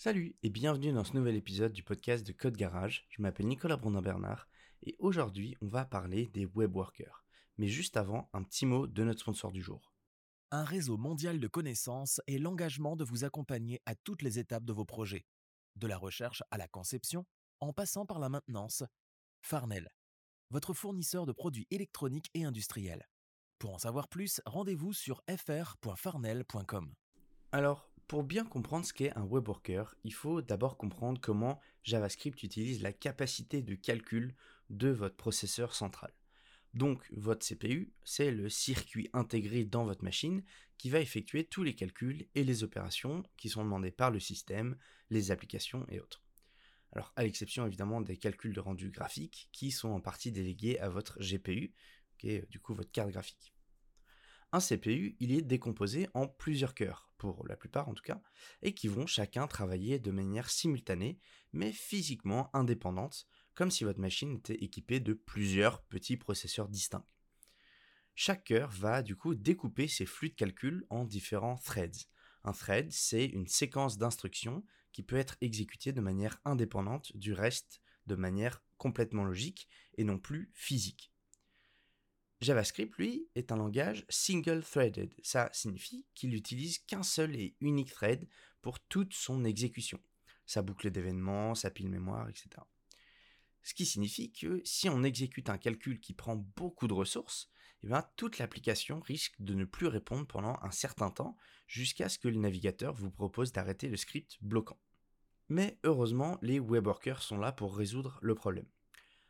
Salut et bienvenue dans ce nouvel épisode du podcast de Code Garage. Je m'appelle Nicolas Brondin-Bernard et aujourd'hui on va parler des web workers. Mais juste avant, un petit mot de notre sponsor du jour. Un réseau mondial de connaissances et l'engagement de vous accompagner à toutes les étapes de vos projets, de la recherche à la conception, en passant par la maintenance. Farnell, votre fournisseur de produits électroniques et industriels. Pour en savoir plus, rendez-vous sur fr.farnell.com. Alors, pour bien comprendre ce qu'est un web worker, il faut d'abord comprendre comment JavaScript utilise la capacité de calcul de votre processeur central. Donc, votre CPU, c'est le circuit intégré dans votre machine qui va effectuer tous les calculs et les opérations qui sont demandées par le système, les applications et autres. Alors, à l'exception évidemment des calculs de rendu graphique qui sont en partie délégués à votre GPU, qui est du coup votre carte graphique. Un CPU, il est décomposé en plusieurs cœurs, pour la plupart en tout cas, et qui vont chacun travailler de manière simultanée, mais physiquement indépendante, comme si votre machine était équipée de plusieurs petits processeurs distincts. Chaque cœur va du coup découper ses flux de calcul en différents threads. Un thread, c'est une séquence d'instructions qui peut être exécutée de manière indépendante du reste, de manière complètement logique et non plus physique. JavaScript, lui, est un langage single-threaded. Ça signifie qu'il n'utilise qu'un seul et unique thread pour toute son exécution. Sa boucle d'événements, sa pile mémoire, etc. Ce qui signifie que si on exécute un calcul qui prend beaucoup de ressources, eh bien, toute l'application risque de ne plus répondre pendant un certain temps jusqu'à ce que le navigateur vous propose d'arrêter le script bloquant. Mais heureusement, les web workers sont là pour résoudre le problème.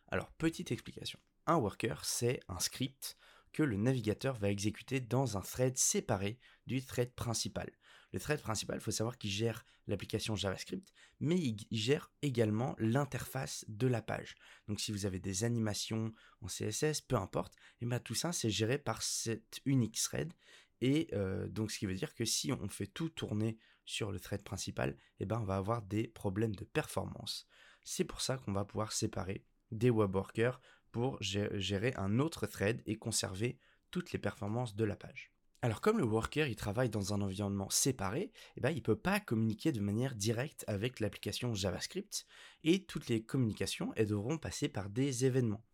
Alors, petite explication. Un worker, c'est un script que le navigateur va exécuter dans un thread séparé du thread principal. Le thread principal, il faut savoir qu'il gère l'application JavaScript, mais il gère également l'interface de la page. Donc si vous avez des animations en CSS, peu importe, et bien tout ça c'est géré par cet unique thread. Et euh, donc ce qui veut dire que si on fait tout tourner sur le thread principal, et ben on va avoir des problèmes de performance. C'est pour ça qu'on va pouvoir séparer des web workers pour gérer un autre thread et conserver toutes les performances de la page. Alors comme le worker il travaille dans un environnement séparé, eh ben, il ne peut pas communiquer de manière directe avec l'application JavaScript et toutes les communications elles devront passer par des événements.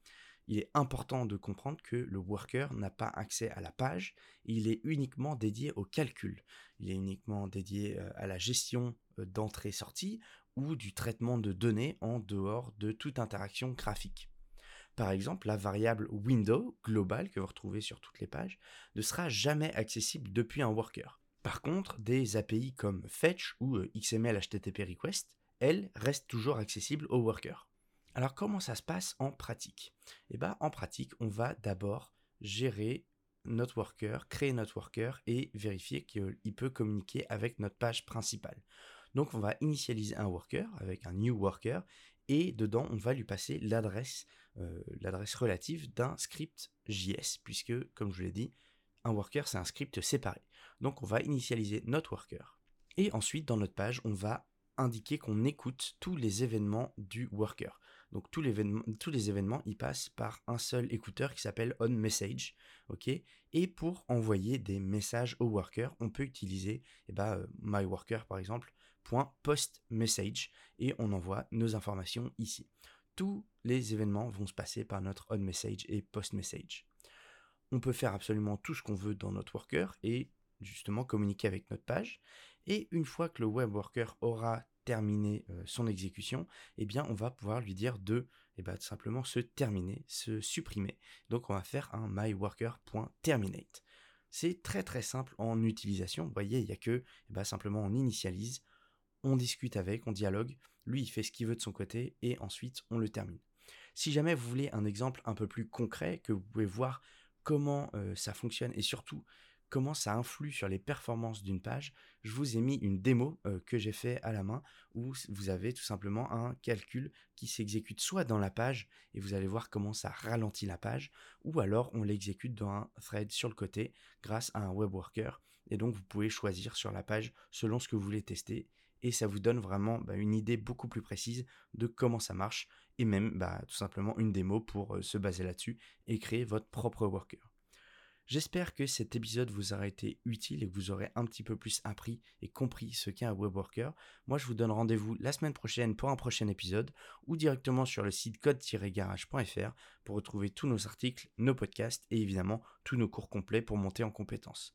Il est important de comprendre que le worker n'a pas accès à la page, il est uniquement dédié au calcul. Il est uniquement dédié euh, à la gestion euh, d'entrée-sortie ou du traitement de données en dehors de toute interaction graphique. Par exemple, la variable window globale que vous retrouvez sur toutes les pages ne sera jamais accessible depuis un worker. Par contre, des API comme Fetch ou euh, XML HTTP Request, elles restent toujours accessibles au worker. Alors comment ça se passe en pratique? Eh bien en pratique, on va d'abord gérer notre worker, créer notre worker et vérifier qu'il peut communiquer avec notre page principale. Donc on va initialiser un worker avec un new worker et dedans on va lui passer l'adresse l'adresse relative d'un script JS, puisque, comme je vous l'ai dit, un worker, c'est un script séparé. Donc on va initialiser notre worker. Et ensuite, dans notre page, on va indiquer qu'on écoute tous les événements du worker. Donc tous les, tous les événements, ils passent par un seul écouteur qui s'appelle onMessage. ok? Et pour envoyer des messages au worker, on peut utiliser eh ben, euh, myworker par exemple, .postMessage, et on envoie nos informations ici tous les événements vont se passer par notre onMessage et postMessage. On peut faire absolument tout ce qu'on veut dans notre worker et justement communiquer avec notre page. Et une fois que le web worker aura terminé euh, son exécution, eh bien on va pouvoir lui dire de eh ben, simplement se terminer, se supprimer. Donc on va faire un myworker.terminate. C'est très très simple en utilisation. Vous voyez, il n'y a que eh ben, simplement on initialise, on discute avec, on dialogue, lui il fait ce qu'il veut de son côté et ensuite on le termine. Si jamais vous voulez un exemple un peu plus concret, que vous pouvez voir comment euh, ça fonctionne et surtout comment ça influe sur les performances d'une page, je vous ai mis une démo euh, que j'ai fait à la main où vous avez tout simplement un calcul qui s'exécute soit dans la page et vous allez voir comment ça ralentit la page ou alors on l'exécute dans un thread sur le côté grâce à un web worker et donc vous pouvez choisir sur la page selon ce que vous voulez tester et ça vous donne vraiment bah, une idée beaucoup plus précise de comment ça marche et même bah, tout simplement une démo pour euh, se baser là-dessus et créer votre propre worker. J'espère que cet épisode vous aura été utile et que vous aurez un petit peu plus appris et compris ce qu'est un web worker. Moi, je vous donne rendez-vous la semaine prochaine pour un prochain épisode ou directement sur le site code-garage.fr pour retrouver tous nos articles, nos podcasts et évidemment tous nos cours complets pour monter en compétences.